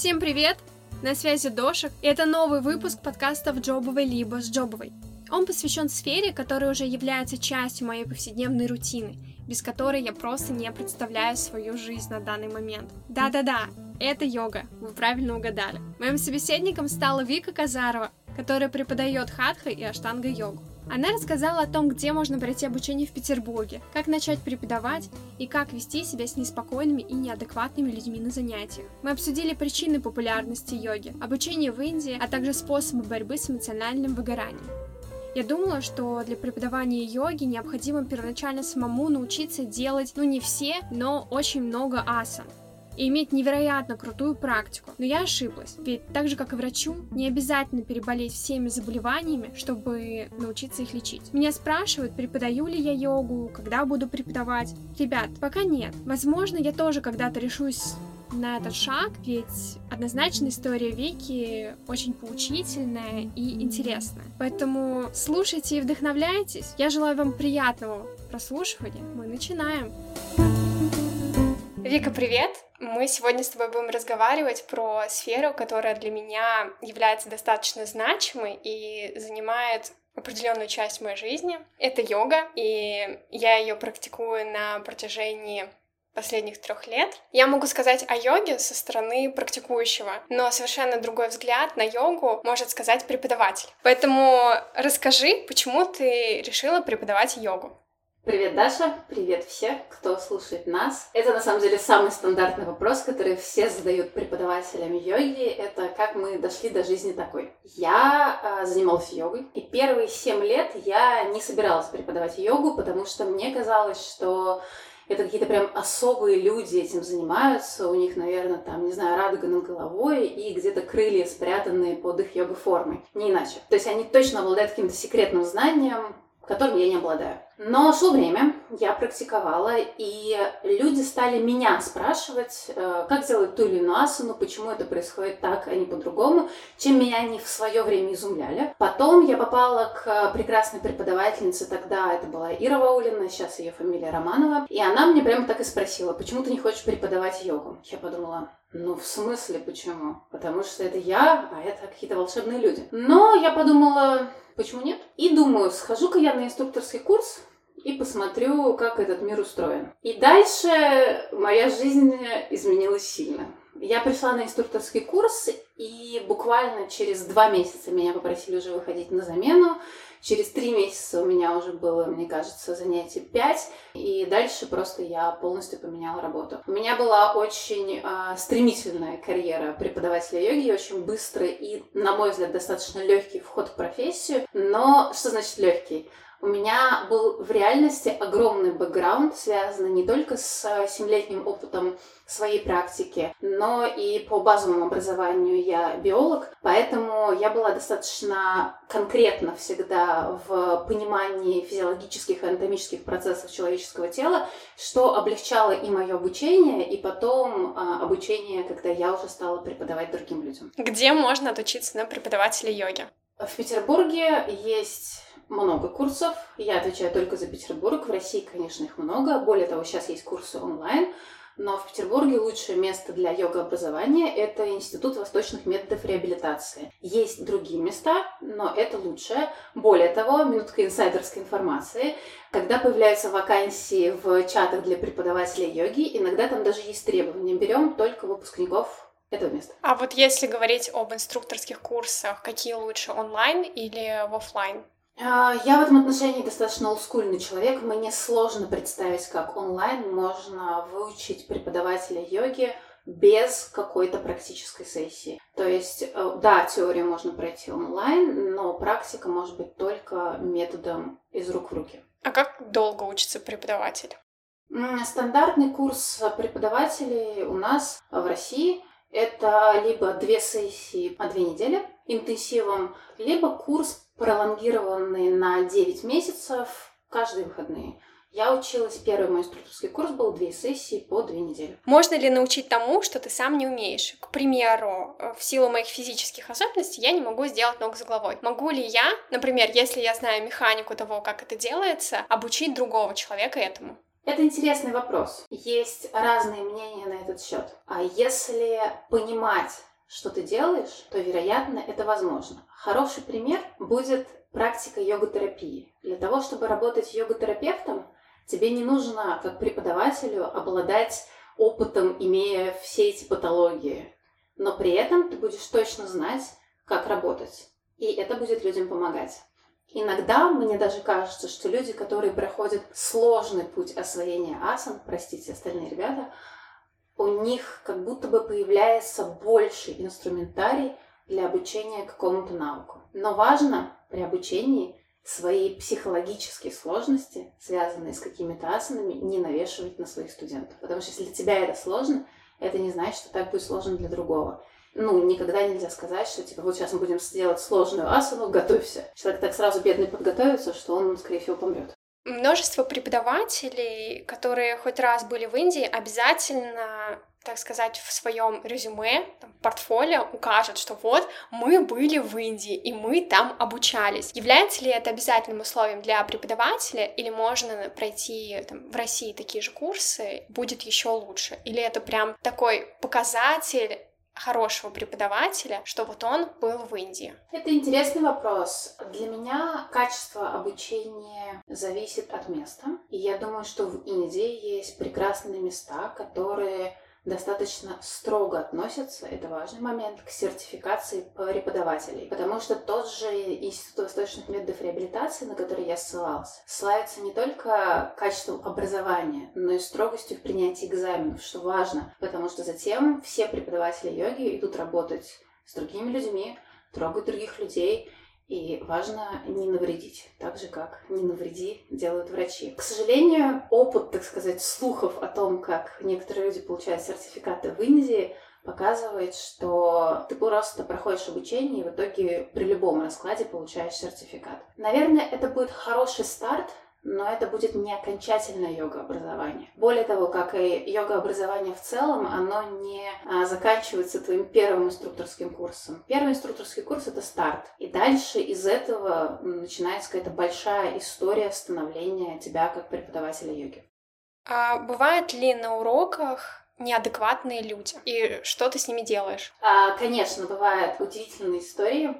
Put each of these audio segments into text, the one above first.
Всем привет! На связи Дошек, и это новый выпуск подкаста «В Джобовой либо с Джобовой». Он посвящен сфере, которая уже является частью моей повседневной рутины, без которой я просто не представляю свою жизнь на данный момент. Да-да-да, это йога, вы правильно угадали. Моим собеседником стала Вика Казарова, которая преподает хатха и аштанга-йогу. Она рассказала о том, где можно пройти обучение в Петербурге, как начать преподавать и как вести себя с неспокойными и неадекватными людьми на занятиях. Мы обсудили причины популярности йоги, обучение в Индии, а также способы борьбы с эмоциональным выгоранием. Я думала, что для преподавания йоги необходимо первоначально самому научиться делать, ну не все, но очень много асан и иметь невероятно крутую практику. Но я ошиблась, ведь так же, как и врачу, не обязательно переболеть всеми заболеваниями, чтобы научиться их лечить. Меня спрашивают, преподаю ли я йогу, когда буду преподавать. Ребят, пока нет. Возможно, я тоже когда-то решусь на этот шаг, ведь однозначно история Вики очень поучительная и интересная. Поэтому слушайте и вдохновляйтесь. Я желаю вам приятного прослушивания. Мы начинаем. Вика, привет! Мы сегодня с тобой будем разговаривать про сферу, которая для меня является достаточно значимой и занимает определенную часть моей жизни. Это йога, и я ее практикую на протяжении последних трех лет. Я могу сказать о йоге со стороны практикующего, но совершенно другой взгляд на йогу может сказать преподаватель. Поэтому расскажи, почему ты решила преподавать йогу? Привет, Даша! Привет всех, кто слушает нас. Это на самом деле самый стандартный вопрос, который все задают преподавателям йоги. Это как мы дошли до жизни такой. Я э, занималась йогой, и первые семь лет я не собиралась преподавать йогу, потому что мне казалось, что это какие-то прям особые люди этим занимаются, у них, наверное, там, не знаю, радуга над головой и где-то крылья спрятанные под их йога-формой. Не иначе. То есть они точно обладают каким-то секретным знанием, которым я не обладаю. Но шло время, я практиковала, и люди стали меня спрашивать, э, как делать ту или иную асану, почему это происходит так, а не по-другому, чем меня они в свое время изумляли. Потом я попала к прекрасной преподавательнице, тогда это была Ира Ваулина, сейчас ее фамилия Романова, и она мне прямо так и спросила, почему ты не хочешь преподавать йогу? Я подумала, ну, в смысле почему? Потому что это я, а это какие-то волшебные люди. Но я подумала, Почему нет? И думаю, схожу-ка я на инструкторский курс и посмотрю, как этот мир устроен. И дальше моя жизнь изменилась сильно. Я пришла на инструкторский курс, и буквально через два месяца меня попросили уже выходить на замену. Через три месяца у меня уже было, мне кажется, занятие пять, и дальше просто я полностью поменяла работу. У меня была очень э, стремительная карьера преподавателя йоги, очень быстрый и, на мой взгляд, достаточно легкий вход в профессию. Но что значит легкий? У меня был в реальности огромный бэкграунд, связанный не только с семилетним опытом своей практики, но и по базовому образованию я биолог, поэтому я была достаточно конкретно всегда в понимании физиологических и анатомических процессов человеческого тела, что облегчало и мое обучение, и потом а, обучение, когда я уже стала преподавать другим людям. Где можно отучиться на преподавателя йоги? В Петербурге есть много курсов. Я отвечаю только за Петербург. В России, конечно, их много. Более того, сейчас есть курсы онлайн. Но в Петербурге лучшее место для йога-образования – это Институт восточных методов реабилитации. Есть другие места, но это лучшее. Более того, минутка инсайдерской информации. Когда появляются вакансии в чатах для преподавателей йоги, иногда там даже есть требования. Берем только выпускников этого места. А вот если говорить об инструкторских курсах, какие лучше, онлайн или в офлайн? А, я в этом отношении достаточно олдскульный человек. Мне сложно представить, как онлайн можно выучить преподавателя йоги без какой-то практической сессии. То есть, э, да, теорию можно пройти онлайн, но практика может быть только методом из рук в руки. А как долго учится преподаватель? Стандартный курс преподавателей у нас в России это либо две сессии по две недели интенсивом, либо курс пролонгированный на 9 месяцев каждые выходные. Я училась, первый мой инструкторский курс был две сессии по две недели. Можно ли научить тому, что ты сам не умеешь? К примеру, э, в силу моих физических особенностей я не могу сделать ног с головой. Могу ли я, например, если я знаю механику того, как это делается, обучить другого человека этому? Это интересный вопрос. Есть разные мнения на этот счет. А если понимать что ты делаешь, то, вероятно, это возможно. Хороший пример будет практика йога-терапии. Для того, чтобы работать йога-терапевтом, тебе не нужно, как преподавателю, обладать опытом, имея все эти патологии. Но при этом ты будешь точно знать, как работать. И это будет людям помогать. Иногда мне даже кажется, что люди, которые проходят сложный путь освоения асан, простите, остальные ребята, у них как будто бы появляется больше инструментарий для обучения какому-то навыку. Но важно при обучении свои психологические сложности, связанные с какими-то асанами, не навешивать на своих студентов. Потому что если для тебя это сложно, это не значит, что так будет сложно для другого. Ну, никогда нельзя сказать, что, типа, вот сейчас мы будем сделать сложную асану, готовься. Человек так сразу бедный подготовится, что он, скорее всего, помрет. Множество преподавателей, которые хоть раз были в Индии, обязательно так сказать, в своем резюме, там, портфолио укажут, что вот мы были в Индии и мы там обучались. Является ли это обязательным условием для преподавателя или можно пройти там, в России такие же курсы, будет еще лучше? Или это прям такой показатель хорошего преподавателя, что вот он был в Индии? Это интересный вопрос. Для меня качество обучения зависит от места. И я думаю, что в Индии есть прекрасные места, которые достаточно строго относятся, это важный момент, к сертификации преподавателей. Потому что тот же Институт восточных методов реабилитации, на который я ссылался, славится не только качеством образования, но и строгостью в принятии экзаменов, что важно, потому что затем все преподаватели йоги идут работать с другими людьми, трогать других людей, и важно не навредить, так же, как не навреди делают врачи. К сожалению, опыт, так сказать, слухов о том, как некоторые люди получают сертификаты в Индии, показывает, что ты просто проходишь обучение и в итоге при любом раскладе получаешь сертификат. Наверное, это будет хороший старт но это будет не окончательное йога-образование. Более того, как и йога-образование в целом, оно не а, заканчивается твоим первым инструкторским курсом. Первый инструкторский курс — это старт. И дальше из этого начинается какая-то большая история становления тебя как преподавателя йоги. А бывает ли на уроках неадекватные люди. И что ты с ними делаешь? А, конечно, бывают удивительные истории.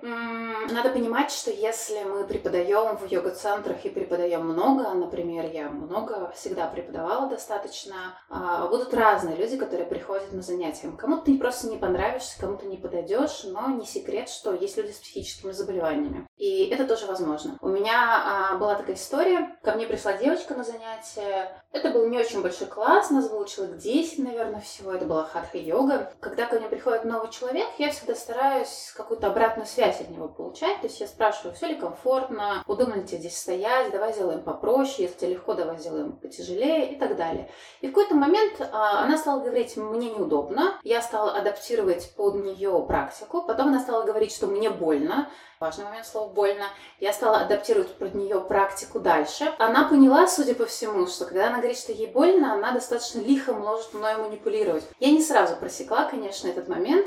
Надо понимать, что если мы преподаем в йога-центрах и преподаем много, например, я много всегда преподавала достаточно, а, будут разные люди, которые приходят на занятия. Кому-то ты просто не понравишься, кому-то не подойдешь, но не секрет, что есть люди с психическими заболеваниями. И это тоже возможно. У меня а, была такая история. Ко мне пришла девочка на занятие. Это был не очень большой класс, нас было человек 10, наверное, наверное, всего это была хатха-йога. Когда ко мне приходит новый человек, я всегда стараюсь какую-то обратную связь от него получать. То есть я спрашиваю, все ли комфортно, удобно ли тебе здесь стоять, давай сделаем попроще, если тебе легко, давай сделаем потяжелее и так далее. И в какой-то момент а, она стала говорить, мне неудобно, я стала адаптировать под нее практику, потом она стала говорить, что мне больно, важный момент слово «больно», я стала адаптировать под нее практику дальше. Она поняла, судя по всему, что когда она говорит, что ей больно, она достаточно лихо может мною манипулировать. Я не сразу просекла, конечно, этот момент,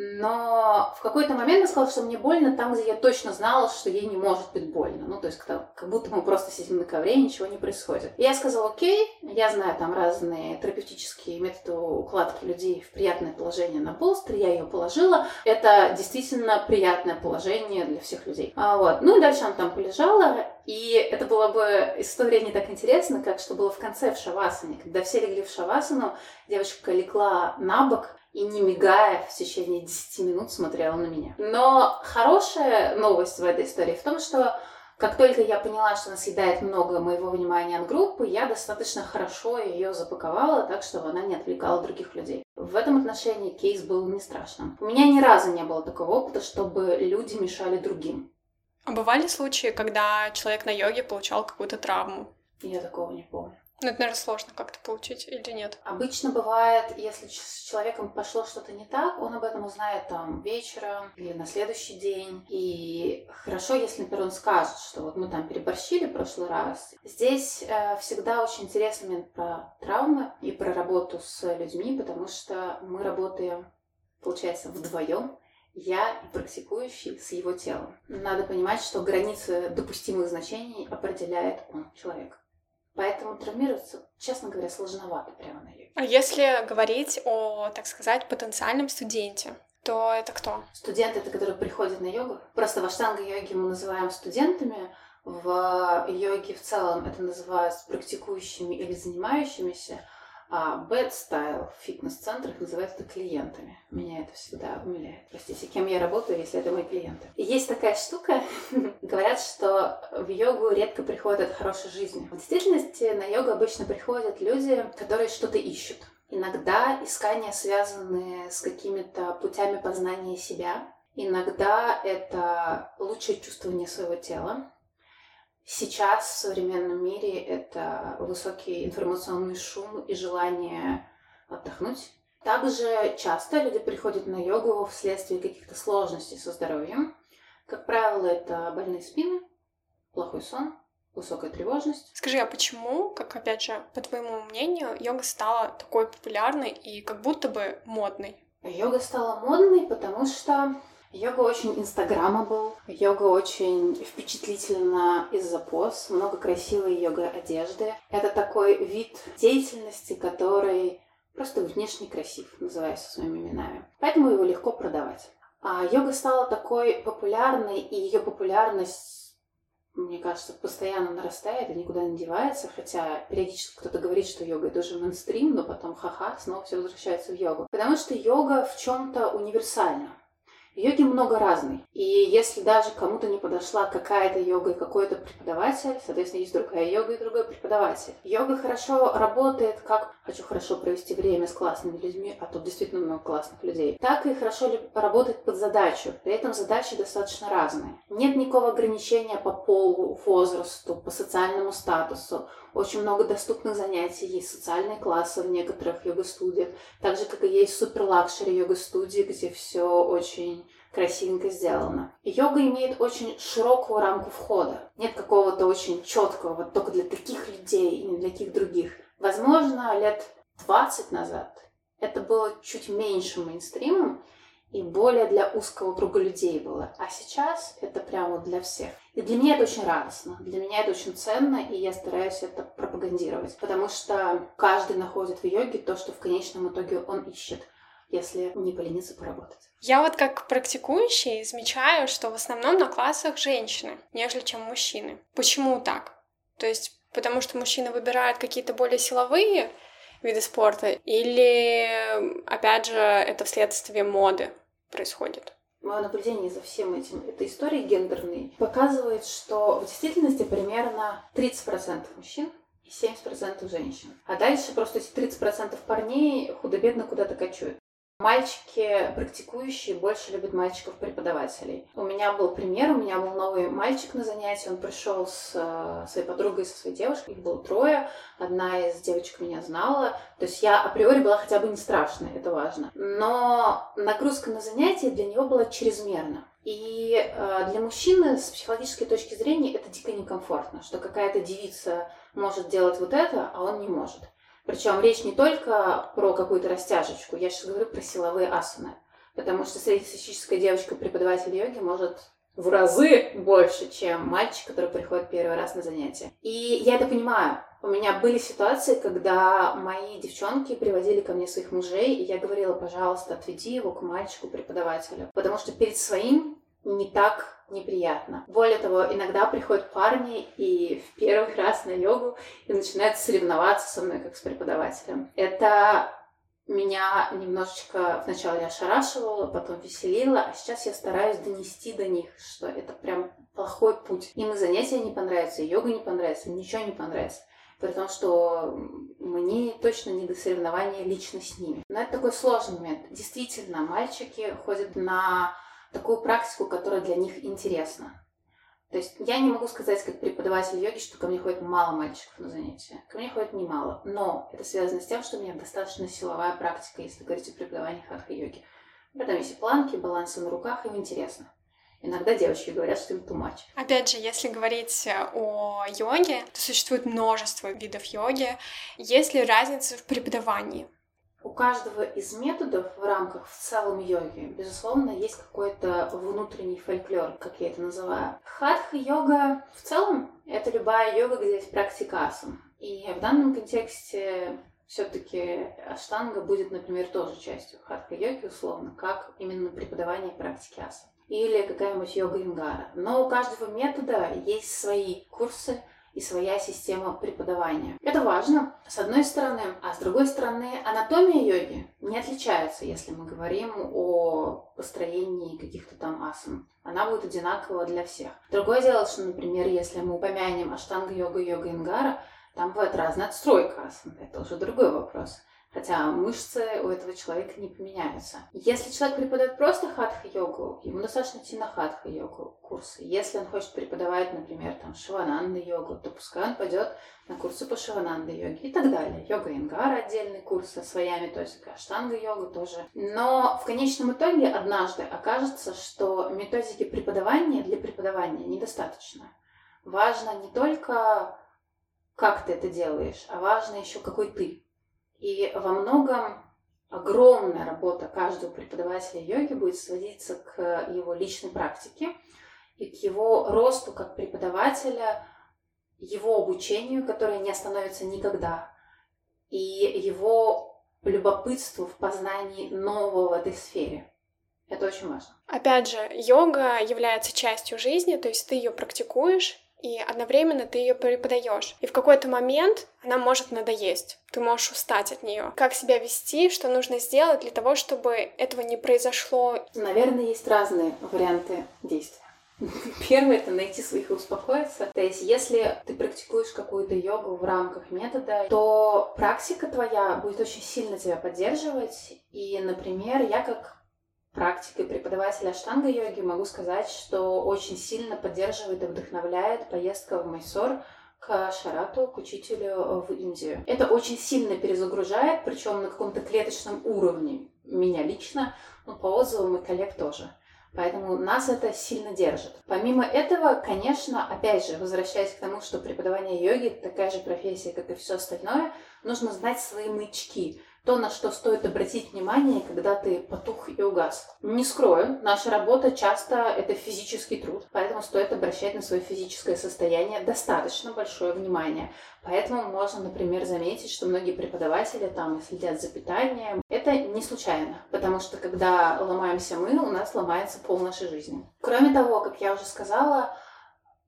но в какой-то момент она сказала, что мне больно там, где я точно знала, что ей не может быть больно. Ну, то есть, как будто мы просто сидим на ковре, и ничего не происходит. И я сказала, окей, я знаю там разные терапевтические методы укладки людей в приятное положение на полстер, я ее положила. Это действительно приятное положение для всех людей. А, вот. Ну и дальше она там полежала, и это была бы история не так интересна, как что было в конце в шавасане. Когда все легли в шавасану, девочка легла на бок, и не мигая в течение 10 минут смотрела на меня. Но хорошая новость в этой истории в том, что как только я поняла, что она съедает много моего внимания от группы, я достаточно хорошо ее запаковала так, чтобы она не отвлекала других людей. В этом отношении кейс был не страшным. У меня ни разу не было такого опыта, чтобы люди мешали другим. А бывали случаи, когда человек на йоге получал какую-то травму? Я такого не помню. Ну, это, наверное, сложно как-то получить или нет? Обычно бывает, если с человеком пошло что-то не так, он об этом узнает там вечером или на следующий день. И хорошо, если, например, он скажет, что вот мы там переборщили в прошлый раз. Здесь э, всегда очень интересный момент про травмы и про работу с людьми, потому что мы работаем, получается, вдвоем я и практикующий с его телом. Надо понимать, что границы допустимых значений определяет он, человек. Поэтому травмироваться, честно говоря, сложновато прямо на йоге. А если говорить о, так сказать, потенциальном студенте, то это кто? Студенты, это которые приходят на йогу. Просто в аштанга-йоге мы называем студентами, в йоге в целом это называют практикующими или занимающимися, а bad style в фитнес-центрах называют это клиентами. Меня это всегда умиляет. Простите, кем я работаю, если это мои клиенты. Есть такая штука, говорят, что в йогу редко приходят от хорошей жизни. В действительности на йогу обычно приходят люди, которые что-то ищут. Иногда искания связаны с какими-то путями познания себя. Иногда это лучшее чувствование своего тела. Сейчас в современном мире это высокий информационный шум и желание отдохнуть. Также часто люди приходят на йогу вследствие каких-то сложностей со здоровьем. Как правило, это больные спины, плохой сон, высокая тревожность. Скажи, а почему, как опять же, по твоему мнению, йога стала такой популярной и как будто бы модной? Йога стала модной, потому что Йога очень инстаграмабл, йога очень впечатлительна из-за поз, много красивой йога одежды. Это такой вид деятельности, который просто внешне красив, называясь своими именами. Поэтому его легко продавать. А йога стала такой популярной, и ее популярность, мне кажется, постоянно нарастает и никуда не девается, хотя периодически кто-то говорит, что йога это уже мейнстрим, но потом ха-ха, снова все возвращается в йогу. Потому что йога в чем-то универсальна. Йоги много разной. И если даже кому-то не подошла какая-то йога и какой-то преподаватель, соответственно, есть другая йога и другой преподаватель. Йога хорошо работает, как хочу хорошо провести время с классными людьми, а тут действительно много классных людей, так и хорошо работает под задачу. При этом задачи достаточно разные. Нет никакого ограничения по полу, возрасту, по социальному статусу. Очень много доступных занятий, есть социальные классы в некоторых йога-студиях, так же, как и есть супер-лакшери йога-студии, где все очень красивенько сделано. Йога имеет очень широкую рамку входа. Нет какого-то очень четкого, вот только для таких людей и не для таких других. Возможно, лет 20 назад это было чуть меньше мейнстримом, и более для узкого круга людей было. А сейчас это прямо для всех. И для меня это очень радостно, для меня это очень ценно, и я стараюсь это пропагандировать, потому что каждый находит в йоге то, что в конечном итоге он ищет если не полениться поработать. Я вот как практикующий замечаю, что в основном на классах женщины, нежели чем мужчины. Почему так? То есть потому что мужчины выбирают какие-то более силовые виды спорта, или, опять же, это вследствие моды происходит? Мое наблюдение за всем этим, это истории гендерные, показывает, что в действительности примерно 30% мужчин и 70% женщин. А дальше просто эти 30% парней худо-бедно куда-то кочуют. Мальчики, практикующие, больше любят мальчиков-преподавателей. У меня был пример, у меня был новый мальчик на занятии, он пришел с э, своей подругой, со своей девушкой, их было трое, одна из девочек меня знала, то есть я априори была хотя бы не страшная, это важно. Но нагрузка на занятие для него была чрезмерна. И э, для мужчины с психологической точки зрения это дико некомфортно, что какая-то девица может делать вот это, а он не может. Причем речь не только про какую-то растяжечку, я сейчас говорю про силовые асаны. Потому что среднестатистическая девочка-преподаватель йоги может в разы больше, чем мальчик, который приходит первый раз на занятия. И я это понимаю. У меня были ситуации, когда мои девчонки приводили ко мне своих мужей, и я говорила, пожалуйста, отведи его к мальчику-преподавателю. Потому что перед своим не так неприятно. Более того, иногда приходят парни и в первый раз на йогу и начинают соревноваться со мной как с преподавателем. Это меня немножечко вначале ошарашивало, потом веселило, а сейчас я стараюсь донести до них, что это прям плохой путь. Им и занятия не понравятся, и йога не понравится, ничего не понравится. При том, что мне точно не до соревнования лично с ними. Но это такой сложный момент. Действительно, мальчики ходят на такую практику, которая для них интересна. То есть я не могу сказать, как преподаватель йоги, что ко мне ходит мало мальчиков на занятия. Ко мне ходит немало. Но это связано с тем, что у меня достаточно силовая практика, если говорить о преподавании хатха-йоги. Потом есть и планки, балансы на руках, им интересно. Иногда девочки говорят, что им much. Опять же, если говорить о йоге, то существует множество видов йоги. Есть ли разница в преподавании? У каждого из методов в рамках в целом йоги, безусловно, есть какой-то внутренний фольклор, как я это называю. Хатха-йога в целом — это любая йога, где есть практика асан. И в данном контексте все-таки аштанга будет, например, тоже частью хатха-йоги, условно, как именно преподавание практики асан. Или какая-нибудь йога ингара. Но у каждого метода есть свои курсы, и своя система преподавания. Это важно, с одной стороны, а с другой стороны, анатомия йоги не отличается, если мы говорим о построении каких-то там асан. Она будет одинакова для всех. Другое дело, что, например, если мы упомянем аштанга йога, йога ингара, там бывает разная отстройка асан. Это уже другой вопрос. Хотя мышцы у этого человека не поменяются. Если человек преподает просто хатха-йогу, ему достаточно идти на хатха-йогу курсы. Если он хочет преподавать, например, там шивананда-йогу, то пускай он пойдет на курсы по шивананда-йоге и так далее. Йога Ингара отдельный курс со своя методика, аштанга-йога тоже. Но в конечном итоге однажды окажется, что методики преподавания для преподавания недостаточно. Важно не только как ты это делаешь, а важно еще какой ты. И во многом огромная работа каждого преподавателя йоги будет сводиться к его личной практике и к его росту как преподавателя, его обучению, которое не остановится никогда, и его любопытству в познании нового в этой сфере. Это очень важно. Опять же, йога является частью жизни, то есть ты ее практикуешь, и одновременно ты ее преподаешь. И в какой-то момент она может надоесть. Ты можешь устать от нее. Как себя вести, что нужно сделать для того, чтобы этого не произошло? Наверное, есть разные варианты действия. Первое — это найти своих и успокоиться. То есть, если ты практикуешь какую-то йогу в рамках метода, то практика твоя будет очень сильно тебя поддерживать. И, например, я как практикой преподавателя штанга-йоги могу сказать, что очень сильно поддерживает и вдохновляет поездка в Майсор к Шарату, к учителю в Индию. Это очень сильно перезагружает, причем на каком-то клеточном уровне. Меня лично, но по отзывам и коллег тоже. Поэтому нас это сильно держит. Помимо этого, конечно, опять же, возвращаясь к тому, что преподавание йоги такая же профессия, как и все остальное, нужно знать свои маячки то, на что стоит обратить внимание, когда ты потух и угас. Не скрою, наша работа часто это физический труд, поэтому стоит обращать на свое физическое состояние достаточно большое внимание. Поэтому можно, например, заметить, что многие преподаватели там следят за питанием. Это не случайно, потому что когда ломаемся мы, у нас ломается пол нашей жизни. Кроме того, как я уже сказала,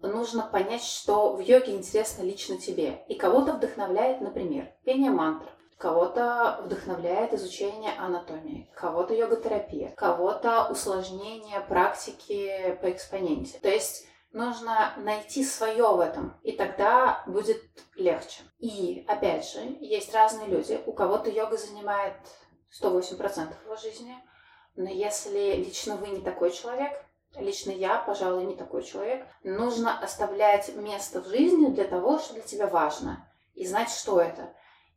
нужно понять, что в йоге интересно лично тебе. И кого-то вдохновляет, например, пение мантр, Кого-то вдохновляет изучение анатомии, кого-то йога-терапия, кого-то усложнение практики по экспоненте. То есть нужно найти свое в этом, и тогда будет легче. И, опять же, есть разные люди. У кого-то йога занимает 108% его жизни, но если лично вы не такой человек, лично я, пожалуй, не такой человек, нужно оставлять место в жизни для того, что для тебя важно, и знать, что это.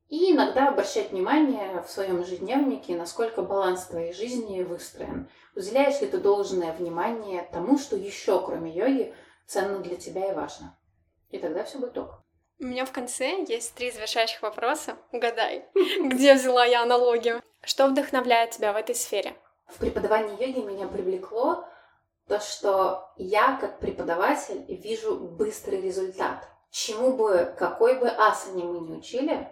И иногда обращать внимание в своем ежедневнике, насколько баланс твоей жизни выстроен. Уделяешь ли ты должное внимание тому, что еще, кроме йоги, ценно для тебя и важно. И тогда все будет ок. У меня в конце есть три завершающих вопроса. Угадай, где взяла я аналогию? Что вдохновляет тебя в этой сфере? В преподавании йоги меня привлекло то, что я, как преподаватель, вижу быстрый результат. Чему бы, какой бы асане мы не учили,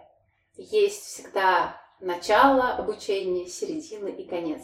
есть всегда начало обучения, середина и конец.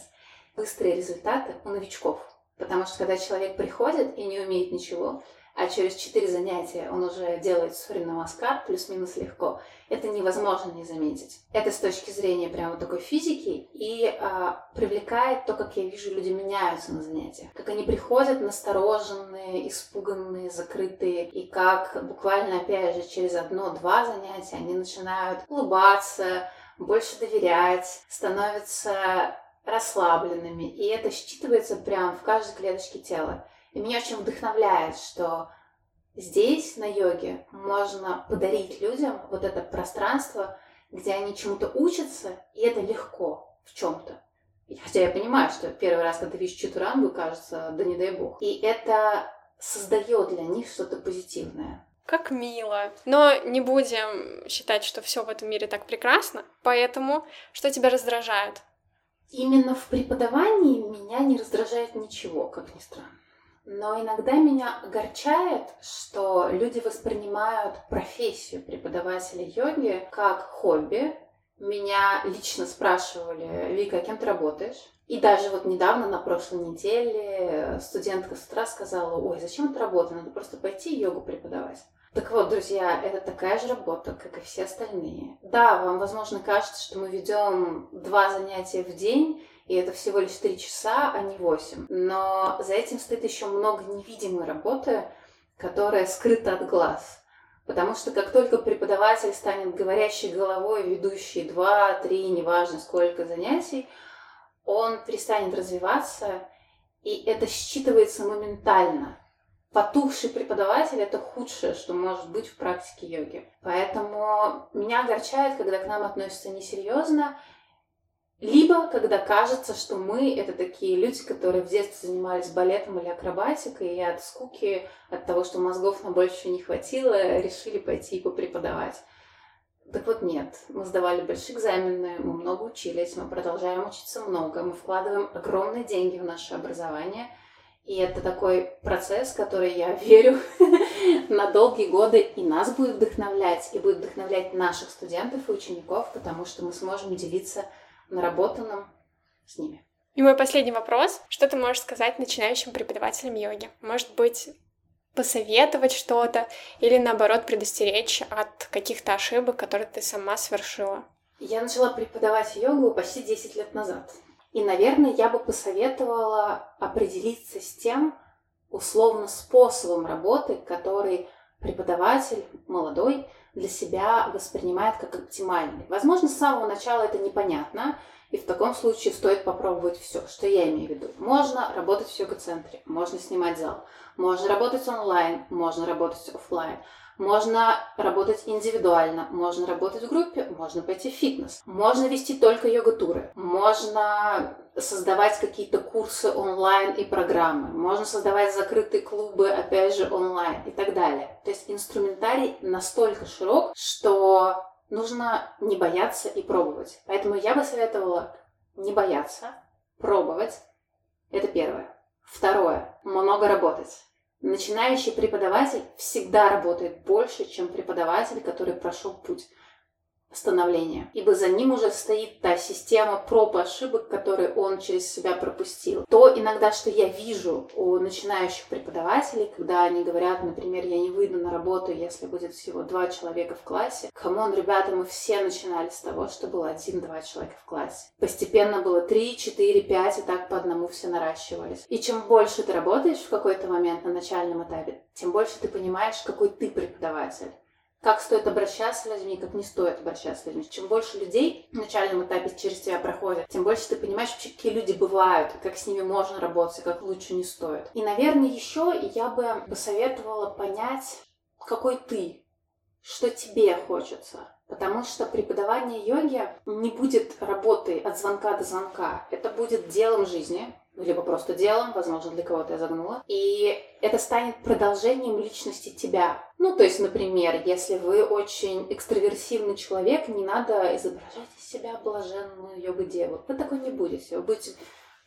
Быстрые результаты у новичков. Потому что когда человек приходит и не умеет ничего, а через четыре занятия он уже делает сурья намаскар плюс-минус легко, это невозможно не заметить. Это с точки зрения прямо такой физики и а, привлекает то, как я вижу, люди меняются на занятиях. Как они приходят настороженные, испуганные, закрытые, и как буквально, опять же, через одно-два занятия они начинают улыбаться, больше доверять, становятся расслабленными. И это считывается прямо в каждой клеточке тела. И меня очень вдохновляет, что здесь, на йоге, можно подарить людям вот это пространство, где они чему-то учатся, и это легко в чем-то. Хотя я понимаю, что первый раз, когда ты видишь читурангу, кажется, да не дай бог. И это создает для них что-то позитивное. Как мило. Но не будем считать, что все в этом мире так прекрасно. Поэтому что тебя раздражает? Именно в преподавании меня не раздражает ничего, как ни странно. Но иногда меня огорчает, что люди воспринимают профессию преподавателя йоги как хобби, меня лично спрашивали, Вика, а кем ты работаешь? И даже вот недавно, на прошлой неделе, студентка с утра сказала, ой, зачем это работа, надо просто пойти йогу преподавать. Так вот, друзья, это такая же работа, как и все остальные. Да, вам, возможно, кажется, что мы ведем два занятия в день, и это всего лишь три часа, а не восемь. Но за этим стоит еще много невидимой работы, которая скрыта от глаз. Потому что как только преподаватель станет говорящей головой, ведущей два, три, неважно сколько занятий, он перестанет развиваться, и это считывается моментально. Потухший преподаватель – это худшее, что может быть в практике йоги. Поэтому меня огорчает, когда к нам относятся несерьезно, либо когда кажется, что мы – это такие люди, которые в детстве занимались балетом или акробатикой, и от скуки, от того, что мозгов на больше не хватило, решили пойти и попреподавать. Так вот нет, мы сдавали большие экзамены, мы много учились, мы продолжаем учиться много, мы вкладываем огромные деньги в наше образование, и это такой процесс, который, я верю, на долгие годы и нас будет вдохновлять, и будет вдохновлять наших студентов и учеников, потому что мы сможем делиться наработанным с ними. И мой последний вопрос. Что ты можешь сказать начинающим преподавателям йоги? Может быть, посоветовать что-то или наоборот предостеречь от каких-то ошибок, которые ты сама совершила? Я начала преподавать йогу почти 10 лет назад. И, наверное, я бы посоветовала определиться с тем, условно, способом работы, который преподаватель молодой для себя воспринимает как оптимальный. Возможно, с самого начала это непонятно, и в таком случае стоит попробовать все. Что я имею в виду? Можно работать в йога-центре, можно снимать зал, можно работать онлайн, можно работать офлайн, можно работать индивидуально, можно работать в группе, можно пойти в фитнес, можно вести только йога-туры, можно создавать какие-то курсы онлайн и программы, можно создавать закрытые клубы, опять же, онлайн и так далее. То есть инструментарий настолько широк, что нужно не бояться и пробовать. Поэтому я бы советовала не бояться, пробовать. Это первое. Второе. Много работать. Начинающий преподаватель всегда работает больше, чем преподаватель, который прошел путь становления, ибо за ним уже стоит та система проб и ошибок, которые он через себя пропустил. То иногда, что я вижу у начинающих преподавателей, когда они говорят, например, я не выйду на работу, если будет всего два человека в классе. Come on, ребята, мы все начинали с того, что было один-два человека в классе. Постепенно было три, четыре, пять, и так по одному все наращивались. И чем больше ты работаешь в какой-то момент на начальном этапе, тем больше ты понимаешь, какой ты преподаватель как стоит обращаться с людьми, как не стоит обращаться с людьми. Чем больше людей на начальном этапе через тебя проходят, тем больше ты понимаешь, вообще, какие люди бывают, как с ними можно работать, как лучше не стоит. И, наверное, еще я бы посоветовала понять, какой ты, что тебе хочется. Потому что преподавание йоги не будет работой от звонка до звонка. Это будет делом жизни, либо просто делом, возможно, для кого-то я загнула. И это станет продолжением личности тебя. Ну, то есть, например, если вы очень экстраверсивный человек, не надо изображать из себя блаженную йога-деву. Вы такой не будете. Вы будете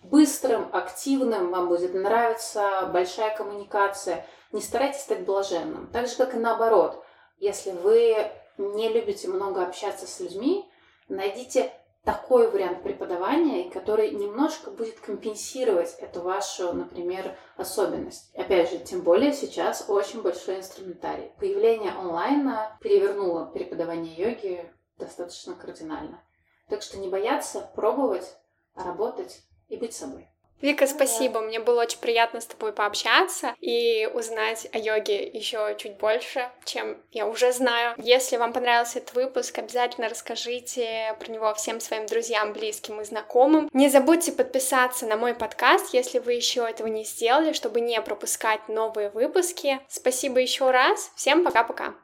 быстрым, активным, вам будет нравиться большая коммуникация. Не старайтесь стать блаженным. Так же, как и наоборот. Если вы не любите много общаться с людьми, найдите такой вариант преподавания, который немножко будет компенсировать эту вашу, например, особенность. Опять же, тем более сейчас очень большой инструментарий. Появление онлайна перевернуло преподавание йоги достаточно кардинально. Так что не бояться, пробовать, работать и быть собой. Вика, спасибо. Мне было очень приятно с тобой пообщаться и узнать о йоге еще чуть больше, чем я уже знаю. Если вам понравился этот выпуск, обязательно расскажите про него всем своим друзьям, близким и знакомым. Не забудьте подписаться на мой подкаст, если вы еще этого не сделали, чтобы не пропускать новые выпуски. Спасибо еще раз. Всем пока-пока.